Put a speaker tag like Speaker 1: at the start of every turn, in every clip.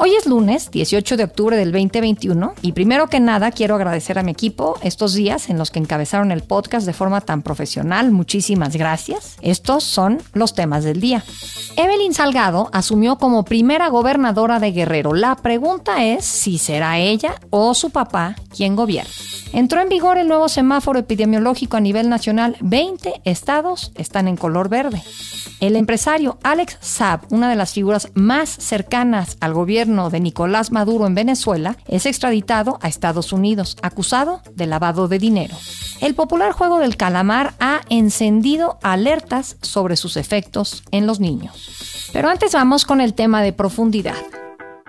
Speaker 1: Hoy es lunes, 18 de octubre del 2021, y primero que nada quiero agradecer a mi equipo estos días en los que encabezaron el podcast de forma tan profesional. Muchísimas gracias. Estos son los temas del día. Evelyn Salgado asumió como primera gobernadora de Guerrero. La pregunta es si será ella o su papá quien gobierna. Entró en vigor el nuevo semáforo epidemiológico a nivel nacional. 20 estados están en color verde. El empresario Alex Saab, una de las figuras más cercanas al gobierno de Nicolás Maduro en Venezuela, es extraditado a Estados Unidos, acusado de lavado de dinero. El popular juego del calamar ha encendido alertas sobre sus efectos en los niños. Pero antes vamos con el tema de profundidad.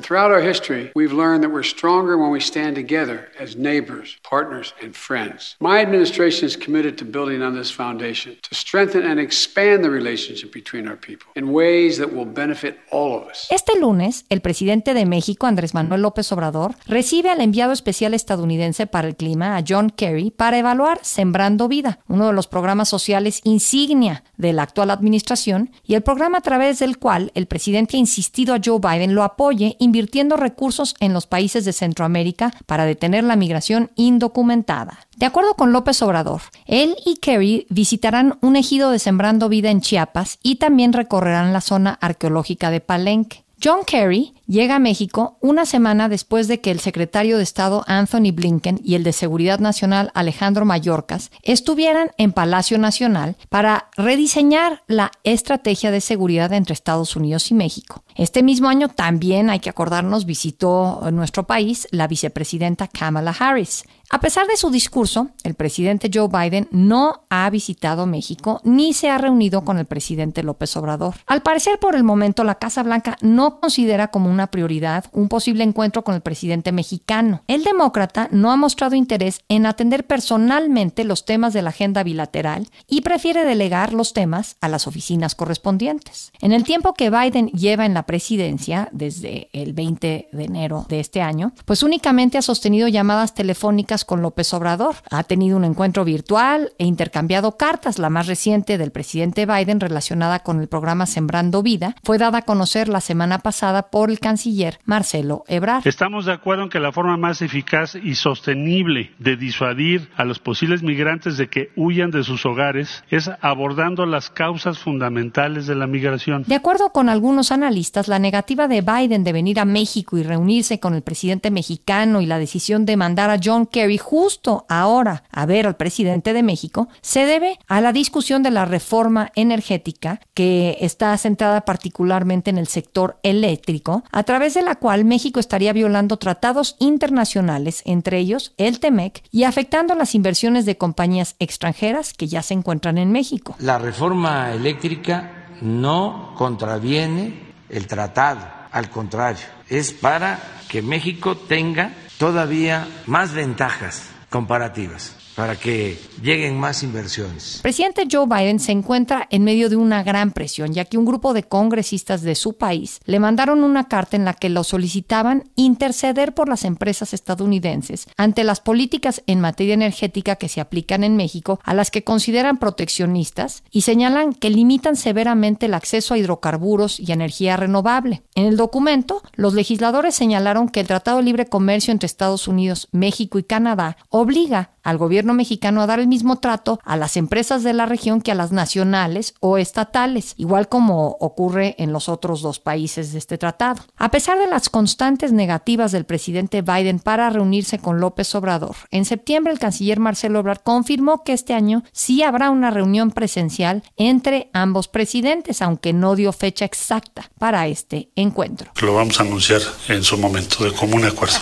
Speaker 2: Throughout our history, we've learned that we're stronger when we stand together as neighbors, partners, and friends. My administration is committed to building on this foundation to strengthen and expand the relationship between our people in ways that will benefit all of us.
Speaker 1: Este lunes, el presidente de México, Andrés Manuel López Obrador, recibe al enviado especial estadounidense para el clima, a John Kerry, para evaluar Sembrando Vida, uno de los programas sociales insignia de la actual administración y el programa a través del cual el presidente ha insistido a Joe Biden lo apoye invirtiendo recursos en los países de Centroamérica para detener la migración indocumentada. De acuerdo con López Obrador, él y Kerry visitarán un ejido de Sembrando Vida en Chiapas y también recorrerán la zona arqueológica de Palenque. John Kerry llega a México una semana después de que el secretario de Estado Anthony Blinken y el de Seguridad Nacional Alejandro Mayorkas estuvieran en Palacio Nacional para rediseñar la estrategia de seguridad entre Estados Unidos y México. Este mismo año también, hay que acordarnos, visitó nuestro país la vicepresidenta Kamala Harris. A pesar de su discurso, el presidente Joe Biden no ha visitado México ni se ha reunido con el presidente López Obrador. Al parecer, por el momento, la Casa Blanca no considera como una prioridad un posible encuentro con el presidente mexicano. El demócrata no ha mostrado interés en atender personalmente los temas de la agenda bilateral y prefiere delegar los temas a las oficinas correspondientes. En el tiempo que Biden lleva en la presidencia, desde el 20 de enero de este año, pues únicamente ha sostenido llamadas telefónicas con López Obrador. Ha tenido un encuentro virtual e intercambiado cartas. La más reciente del presidente Biden relacionada con el programa Sembrando Vida fue dada a conocer la semana pasada por el canciller Marcelo Ebrard.
Speaker 3: Estamos de acuerdo en que la forma más eficaz y sostenible de disuadir a los posibles migrantes de que huyan de sus hogares es abordando las causas fundamentales de la migración.
Speaker 1: De acuerdo con algunos analistas, la negativa de Biden de venir a México y reunirse con el presidente mexicano y la decisión de mandar a John Kerry justo ahora a ver al presidente de México se debe a la discusión de la reforma energética que está centrada particularmente en el sector eléctrico, a través de la cual México estaría violando tratados internacionales, entre ellos el TEMEC, y afectando las inversiones de compañías extranjeras que ya se encuentran en México.
Speaker 4: La reforma eléctrica no contraviene el tratado, al contrario, es para que México tenga todavía más ventajas comparativas para que lleguen más inversiones.
Speaker 1: Presidente Joe Biden se encuentra en medio de una gran presión, ya que un grupo de congresistas de su país le mandaron una carta en la que lo solicitaban interceder por las empresas estadounidenses ante las políticas en materia energética que se aplican en México, a las que consideran proteccionistas y señalan que limitan severamente el acceso a hidrocarburos y energía renovable. En el documento, los legisladores señalaron que el Tratado de Libre Comercio entre Estados Unidos, México y Canadá obliga al gobierno mexicano a dar el mismo trato a las empresas de la región que a las nacionales o estatales, igual como ocurre en los otros dos países de este tratado. A pesar de las constantes negativas del presidente Biden para reunirse con López Obrador, en septiembre el canciller Marcelo Ebrard confirmó que este año sí habrá una reunión presencial entre ambos presidentes, aunque no dio fecha exacta para este encuentro.
Speaker 3: Lo vamos a anunciar en su momento de común acuerdo.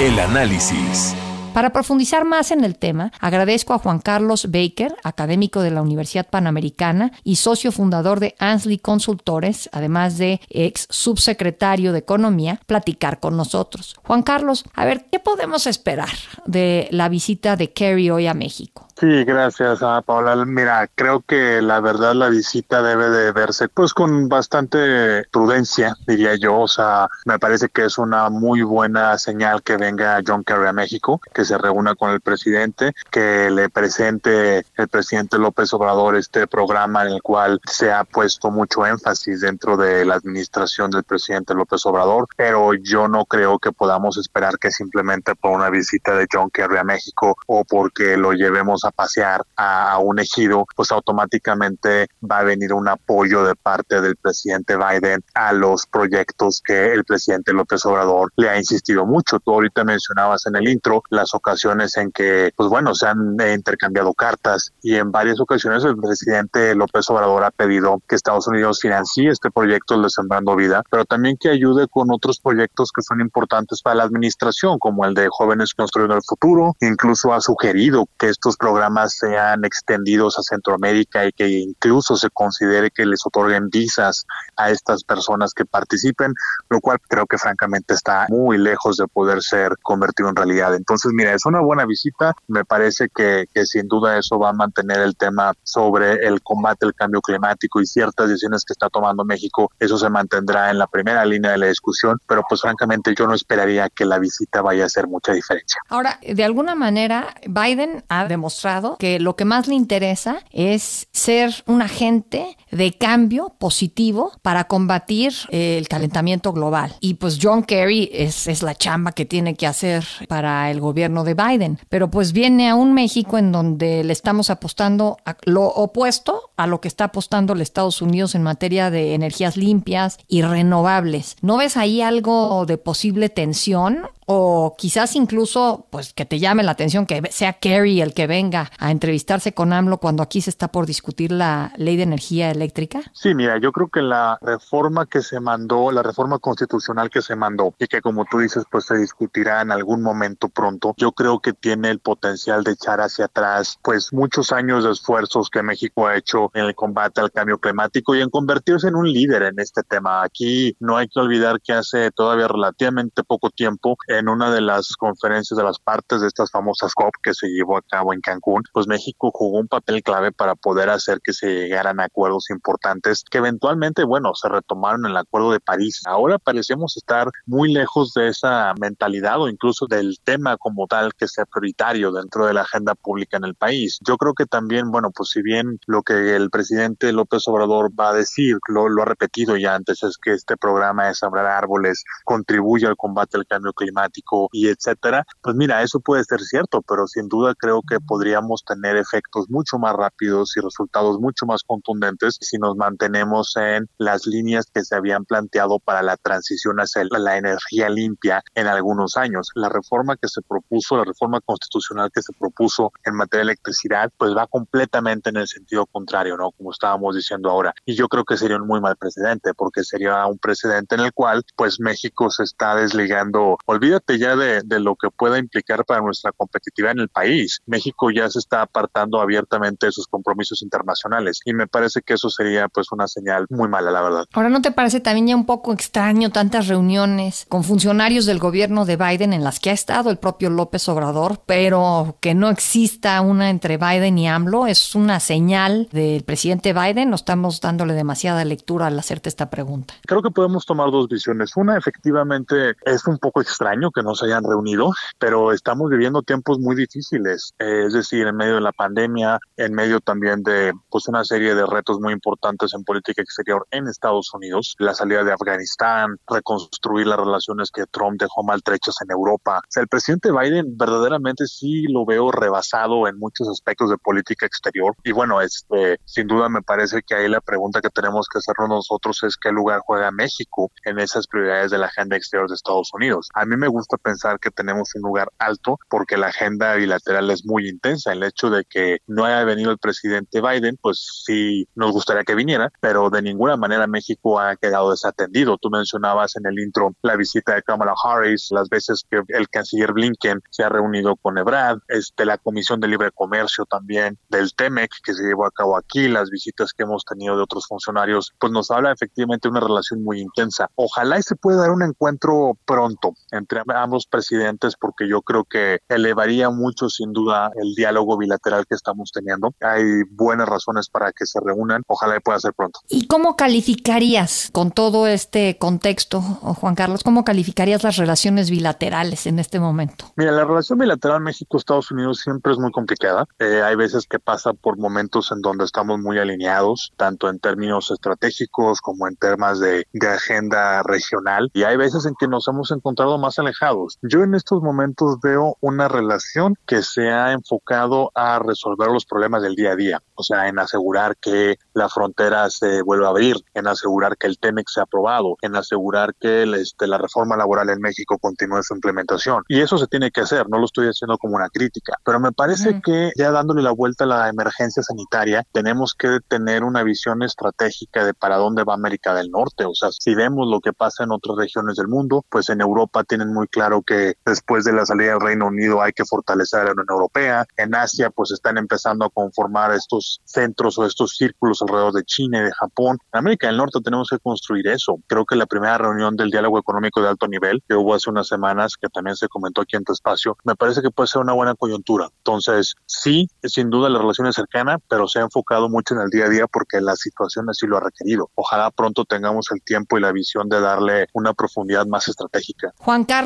Speaker 5: El análisis.
Speaker 1: Para profundizar más en el tema, agradezco a Juan Carlos Baker, académico de la Universidad Panamericana y socio fundador de Ansley Consultores, además de ex subsecretario de Economía, platicar con nosotros. Juan Carlos, a ver, ¿qué podemos esperar de la visita de Kerry hoy a México?
Speaker 6: Sí, gracias a Paula. Mira, creo que la verdad la visita debe de verse pues con bastante prudencia, diría yo. O sea, me parece que es una muy buena señal que venga John Kerry a México, se reúna con el presidente, que le presente el presidente López Obrador este programa en el cual se ha puesto mucho énfasis dentro de la administración del presidente López Obrador, pero yo no creo que podamos esperar que simplemente por una visita de John Kerry a México o porque lo llevemos a pasear a, un ejido, pues automáticamente va a venir un apoyo de parte del presidente Biden a los proyectos que el presidente López Obrador le ha insistido mucho. Tú ahorita mencionabas en el intro las ocasiones en que, pues bueno, se han intercambiado cartas y en varias ocasiones el presidente López Obrador ha pedido que Estados Unidos financie este proyecto de Sembrando Vida, pero también que ayude con otros proyectos que son importantes para la administración, como el de Jóvenes Construyendo el Futuro. Incluso ha sugerido que estos programas sean extendidos a Centroamérica y que incluso se considere que les otorguen visas a estas personas que participen, lo cual creo que francamente está muy lejos de poder ser convertido en realidad. Entonces, mira, es una buena visita. Me parece que, que sin duda eso va a mantener el tema sobre el combate al cambio climático y ciertas decisiones que está tomando México. Eso se mantendrá en la primera línea de la discusión, pero pues francamente yo no esperaría que la visita vaya a hacer mucha diferencia.
Speaker 1: Ahora, de alguna manera, Biden ha demostrado que lo que más le interesa es ser un agente de cambio positivo para combatir el calentamiento global. Y pues John Kerry es, es la chamba que tiene que hacer para el gobierno de Biden. Pero pues viene a un México en donde le estamos apostando a lo opuesto a lo que está apostando el Estados Unidos en materia de energías limpias y renovables. ¿No ves ahí algo de posible tensión o quizás incluso pues que te llame la atención que sea Kerry el que venga a entrevistarse con AMLO cuando aquí se está por discutir la ley de energía eléctrica?
Speaker 6: Sí, mira, yo creo que la reforma que se mandó, la reforma constitucional que se mandó y que como tú dices pues se discutirá en algún momento pronto, yo creo que tiene el potencial de echar hacia atrás pues muchos años de esfuerzos que México ha hecho en el combate al cambio climático y en convertirse en un líder en este tema. Aquí no hay que olvidar que hace todavía relativamente poco tiempo en una de las conferencias de las partes de estas famosas COP que se llevó a cabo en Cancún, pues México jugó un papel clave para poder hacer que se llegaran a acuerdos importantes que eventualmente, bueno, se retomaron en el Acuerdo de París. Ahora parecemos estar muy lejos de esa mentalidad o incluso del tema como tal que sea prioritario dentro de la agenda pública en el país. Yo creo que también, bueno, pues si bien lo que el presidente López Obrador va a decir, lo, lo ha repetido ya antes, es que este programa de sembrar árboles contribuye al combate al cambio climático y etcétera, pues mira, eso puede ser cierto, pero sin duda creo que podríamos tener efectos mucho más rápidos y resultados mucho más contundentes si nos mantenemos en las líneas que se habían planteado para la transición hacia la energía limpia en algunos años. La reforma que se propuso, la reforma constitucional que se propuso en materia de electricidad, pues va completamente en el sentido contrario, ¿no? Como estábamos diciendo ahora. Y yo creo que sería un muy mal precedente, porque sería un precedente en el cual, pues México se está desligando, olvídate ya de, lo que pueda implicar para nuestra competitividad en el país. México ya se está apartando abiertamente de sus compromisos internacionales y me parece que eso sería pues una señal muy mala, la verdad.
Speaker 1: Ahora, ¿no te parece también ya un poco extraño tantas reuniones con funcionarios del gobierno de Biden en las que ha estado el propio López Obrador, pero que no exista una entre Biden y AMLO? ¿Es una señal del presidente Biden o estamos dándole demasiada lectura al hacerte esta pregunta?
Speaker 6: Creo que podemos tomar dos visiones. Una, efectivamente, es un poco extraño que no se hayan reunido, pero estamos viviendo tiempos muy difíciles, es decir, en medio de la pandemia, en medio también de pues una serie de retos muy importantes en política exterior en Estados Unidos, la salida de Afganistán, reconstruir las relaciones que Trump dejó maltrechas en Europa. O sea, el presidente Biden verdaderamente sí lo veo rebasado en muchos aspectos de política exterior y bueno, este sin duda me parece que ahí la pregunta que tenemos que hacernos nosotros es qué lugar juega México en esas prioridades de la agenda exterior de Estados Unidos. A mí me gusta pensar que tenemos un lugar alto porque la agenda bilateral es muy intensa. El hecho de que no haya venido el presidente Biden, pues sí nos gustaría que viniera, pero de ninguna manera México ha quedado desatendido. Tú mencionabas en el intro la visita de Kamala Harris, las veces que el canciller Blinken se ha reunido con Ebrard, este, la Comisión de Libre Comercio también del TEMEC que se llevó a cabo aquí, las visitas que hemos tenido de otros funcionarios, pues nos habla efectivamente de una relación muy intensa. Ojalá y se pueda dar un encuentro pronto entre entre ambos presidentes porque yo creo que elevaría mucho sin duda el diálogo bilateral que estamos teniendo. Hay buenas razones para que se reúnan. Ojalá pueda ser pronto.
Speaker 1: ¿Y cómo calificarías con todo este contexto, Juan Carlos, cómo calificarías las relaciones bilaterales en este momento?
Speaker 6: Mira, la relación bilateral México-Estados Unidos siempre es muy complicada. Eh, hay veces que pasa por momentos en donde estamos muy alineados, tanto en términos estratégicos como en temas de, de agenda regional. Y hay veces en que nos hemos encontrado más alejados. Yo en estos momentos veo una relación que se ha enfocado a resolver los problemas del día a día, o sea, en asegurar que la frontera se vuelva a abrir, en asegurar que el TEMEX sea aprobado, en asegurar que este, la reforma laboral en México continúe su implementación. Y eso se tiene que hacer, no lo estoy haciendo como una crítica, pero me parece que ya dándole la vuelta a la emergencia sanitaria, tenemos que tener una visión estratégica de para dónde va América del Norte. O sea, si vemos lo que pasa en otras regiones del mundo, pues en Europa tienen muy claro que después de la salida del Reino Unido hay que fortalecer la Unión Europea. En Asia, pues están empezando a conformar estos centros o estos círculos alrededor de China y de Japón. En América del Norte tenemos que construir eso. Creo que la primera reunión del diálogo económico de alto nivel que hubo hace unas semanas, que también se comentó aquí en tu espacio, me parece que puede ser una buena coyuntura. Entonces, sí, sin duda la relación es cercana, pero se ha enfocado mucho en el día a día porque la situación así lo ha requerido. Ojalá pronto tengamos el tiempo y la visión de darle una profundidad más estratégica.
Speaker 1: Juan Carlos,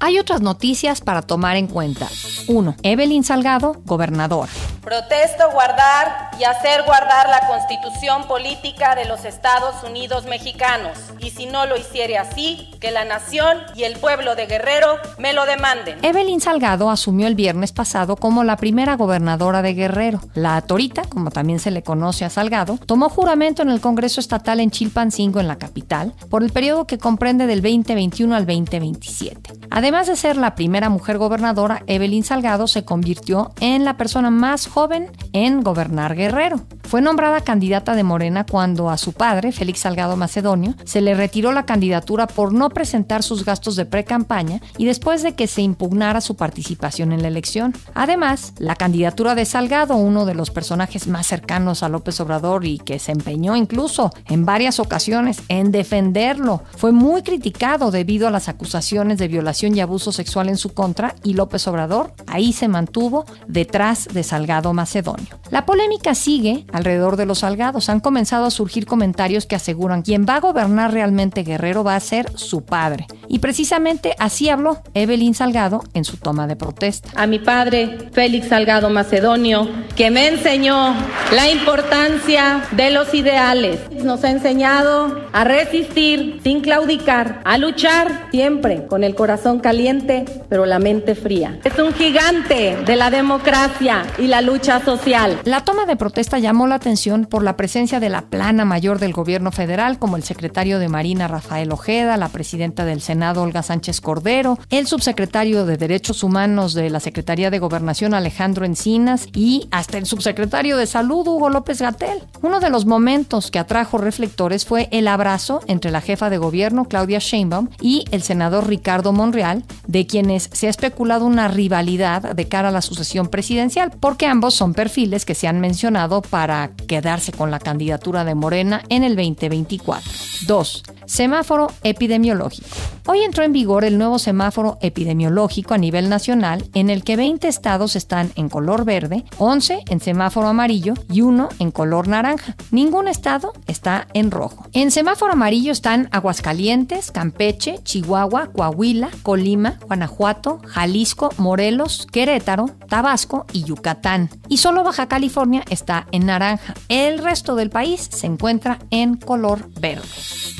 Speaker 1: Hay otras noticias para tomar en cuenta. 1. Evelyn Salgado, gobernador.
Speaker 7: Protesto guardar y hacer guardar la constitución política de los Estados Unidos mexicanos. Y si no lo hiciere así, que la nación y el pueblo de Guerrero me lo demanden.
Speaker 1: Evelyn Salgado asumió el viernes pasado como la primera gobernadora de Guerrero. La Torita, como también se le conoce a Salgado, tomó juramento en el Congreso Estatal en Chilpancingo, en la capital, por el periodo que comprende del 2021 al 2027. Además de ser la primera mujer gobernadora, Evelyn Salgado se convirtió en la persona más joven en gobernar Guerrero. Fue nombrada candidata de Morena cuando a su padre, Félix Salgado Macedonio, se le retiró la candidatura por no presentar sus gastos de pre-campaña y después de que se impugnara su participación en la elección. Además, la candidatura de Salgado, uno de los personajes más cercanos a López Obrador y que se empeñó incluso en varias ocasiones en defenderlo, fue muy criticado debido a las acusaciones de violación y abuso sexual en su contra y López Obrador ahí se mantuvo detrás de Salgado Macedonio. La polémica sigue alrededor de los Salgados. Han comenzado a surgir comentarios que aseguran quien va a gobernar realmente Guerrero va a ser su padre. Y precisamente así habló Evelyn Salgado en su toma de protesta.
Speaker 7: A mi padre, Félix Salgado Macedonio, que me enseñó la importancia de los ideales. Nos ha enseñado a resistir sin claudicar, a luchar siempre con el corazón caliente, pero la mente fría. Es un gigante de la democracia y la lucha social.
Speaker 1: La toma de protesta llamó la atención por la presencia de la plana mayor del gobierno federal, como el secretario de Marina Rafael Ojeda, la presidenta del Senado Olga Sánchez Cordero, el subsecretario de Derechos Humanos de la Secretaría de Gobernación Alejandro Encinas y hasta el subsecretario de Salud Hugo López Gatel. Uno de los momentos que atrajo reflectores fue el abrazo entre la jefa de gobierno Claudia Sheinbaum y el senador Ricardo Monreal, de quienes se ha especulado una rivalidad de cara a la sucesión presidencial, porque ambos son perfiles que se han mencionado para quedarse con la candidatura de Morena en el 2024. 2. Semáforo epidemiológico. Hoy entró en vigor el nuevo semáforo epidemiológico a nivel nacional en el que 20 estados están en color verde, 11 en semáforo amarillo y 1 en color naranja. Ningún estado está en rojo. En semáforo amarillo están Aguascalientes, Campeche, Chihuahua, Coahuila, Colima, Guanajuato, Jalisco, Morelos, Querétaro, Tabasco y Yucatán. Y solo Baja California está en naranja. El resto del país se encuentra en color verde.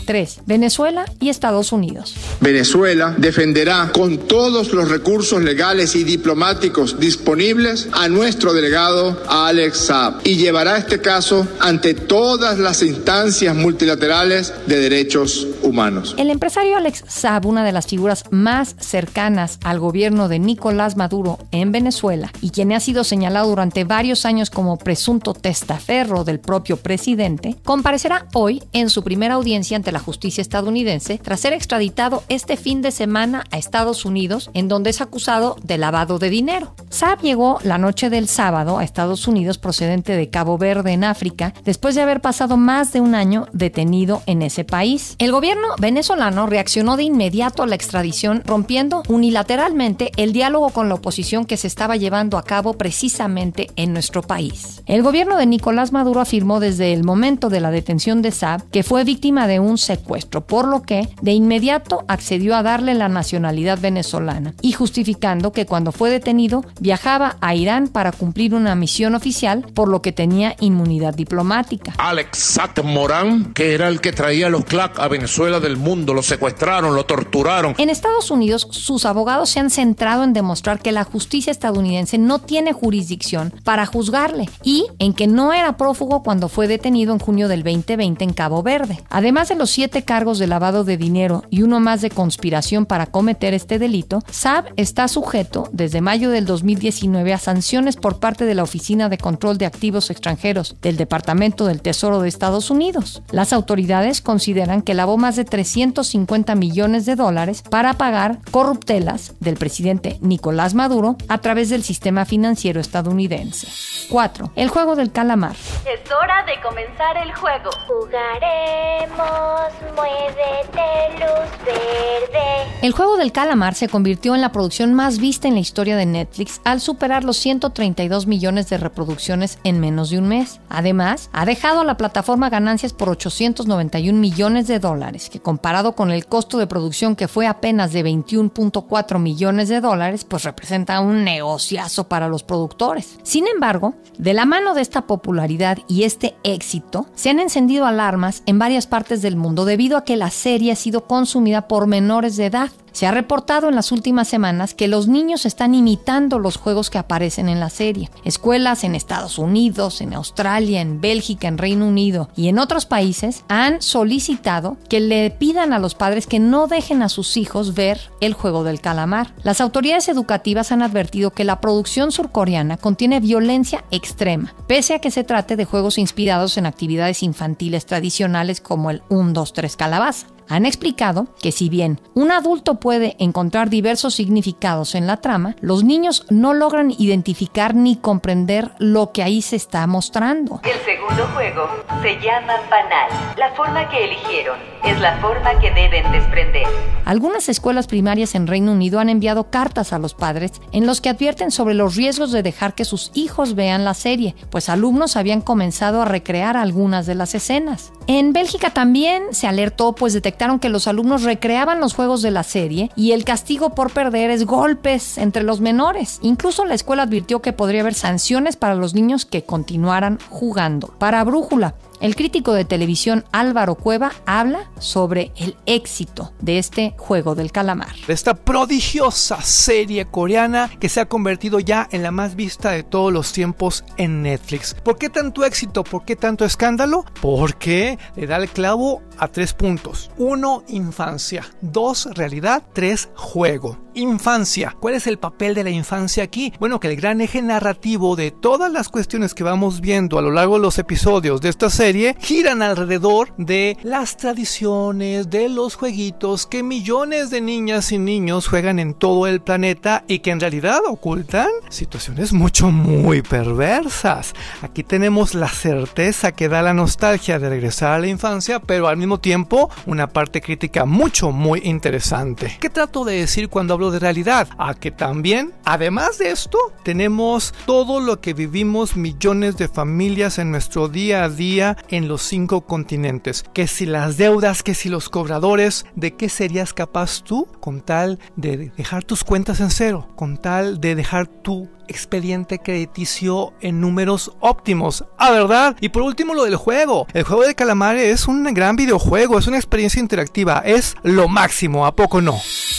Speaker 1: 3. Venezuela y Estados Unidos.
Speaker 8: Venezuela defenderá con todos los recursos legales y diplomáticos disponibles a nuestro delegado Alex Saab y llevará este caso ante todas las instancias multilaterales de derechos humanos.
Speaker 1: El empresario Alex Saab, una de las figuras más cercanas al gobierno de Nicolás Maduro en Venezuela y quien ha sido señalado durante varios años como presunto testaferro del propio presidente, comparecerá hoy en su primera audiencia ante la justicia estadounidense tras ser extraditado este fin de semana a Estados Unidos, en donde es acusado de lavado de dinero. Saab llegó la noche del sábado a Estados Unidos procedente de Cabo Verde en África, después de haber pasado más de un año detenido en ese país. El gobierno venezolano reaccionó de inmediato a la extradición, rompiendo unilateralmente el diálogo con la oposición que se estaba llevando a cabo precisamente en nuestro país. El gobierno de Nicolás Maduro afirmó desde el momento de la detención de Saab que fue víctima de un secuestro, por lo que de inmediato accedió a darle la nacionalidad venezolana y justificando que cuando fue detenido viajaba a Irán para cumplir una misión oficial, por lo que tenía inmunidad diplomática.
Speaker 9: Alex Sat Morán, que era el que traía los CLAC a Venezuela del mundo, lo secuestraron, lo torturaron.
Speaker 1: En Estados Unidos, sus abogados se han centrado en demostrar que la justicia estadounidense no tiene jurisdicción para juzgarle y en que no era prófugo cuando fue detenido en junio del 2020 en Cabo Verde. Además de los siete cargos de lavado de dinero y uno más de conspiración para cometer este delito, Saab está sujeto desde mayo del 2019 a sanciones por parte de la Oficina de Control de Activos Extranjeros del Departamento del Tesoro de Estados Unidos. Las autoridades consideran que lavó más de 350 millones de dólares para pagar corruptelas del presidente Nicolás Maduro a través del sistema financiero estadounidense. 4. El juego del calamar.
Speaker 10: Es hora de comenzar el juego. Jugaremos, muévete, luz verde.
Speaker 1: El juego del calamar se convirtió en la producción más vista en la historia de Netflix al superar los 132 millones de reproducciones en menos de un mes. Además, ha dejado a la plataforma ganancias por 891 millones de dólares, que comparado con el costo de producción que fue apenas de 21.4 millones de dólares, pues representa un negociazo para los productores. Sin embargo, de la mano de esta popularidad y este éxito, se han encendido alarmas en varias partes del mundo debido a que la serie ha sido consumida por menores de edad. Se ha reportado en las últimas semanas que los niños están imitando los juegos que aparecen en la serie. Escuelas en Estados Unidos, en Australia, en Bélgica, en Reino Unido y en otros países han solicitado que le pidan a los padres que no dejen a sus hijos ver el juego del calamar. Las autoridades educativas han advertido que la producción surcoreana contiene violencia extrema, pese a que se trate de juegos inspirados en actividades infantiles tradicionales como el 1, 2, 3 calabaza han explicado que si bien un adulto puede encontrar diversos significados en la trama, los niños no logran identificar ni comprender lo que ahí se está mostrando.
Speaker 10: El segundo juego se llama banal. La forma que eligieron es la forma que deben desprender.
Speaker 1: Algunas escuelas primarias en Reino Unido han enviado cartas a los padres en los que advierten sobre los riesgos de dejar que sus hijos vean la serie, pues alumnos habían comenzado a recrear algunas de las escenas. En Bélgica también se alertó, pues que los alumnos recreaban los juegos de la serie y el castigo por perder es golpes entre los menores. Incluso la escuela advirtió que podría haber sanciones para los niños que continuaran jugando. Para Brújula, el crítico de televisión Álvaro Cueva habla sobre el éxito de este juego del calamar.
Speaker 11: Esta prodigiosa serie coreana que se ha convertido ya en la más vista de todos los tiempos en Netflix. ¿Por qué tanto éxito? ¿Por qué tanto escándalo? Porque le da el clavo a tres puntos. Uno, infancia. Dos, realidad. Tres, juego. Infancia. ¿Cuál es el papel de la infancia aquí? Bueno, que el gran eje narrativo de todas las cuestiones que vamos viendo a lo largo de los episodios de esta serie giran alrededor de las tradiciones, de los jueguitos que millones de niñas y niños juegan en todo el planeta y que en realidad ocultan situaciones mucho, muy perversas. Aquí tenemos la certeza que da la nostalgia de regresar a la infancia, pero al mismo tiempo una parte crítica mucho, muy interesante. ¿Qué trato de decir cuando hablo de realidad? A que también, además de esto, tenemos todo lo que vivimos millones de familias en nuestro día a día en los cinco continentes. Que si las deudas, que si los cobradores, ¿de qué serías capaz tú con tal de dejar tus cuentas en cero? Con tal de dejar tu expediente crediticio en números óptimos. Ah, ¿verdad? Y por último lo del juego. El juego de calamares es un gran videojuego, es una experiencia interactiva, es lo máximo, ¿a poco no?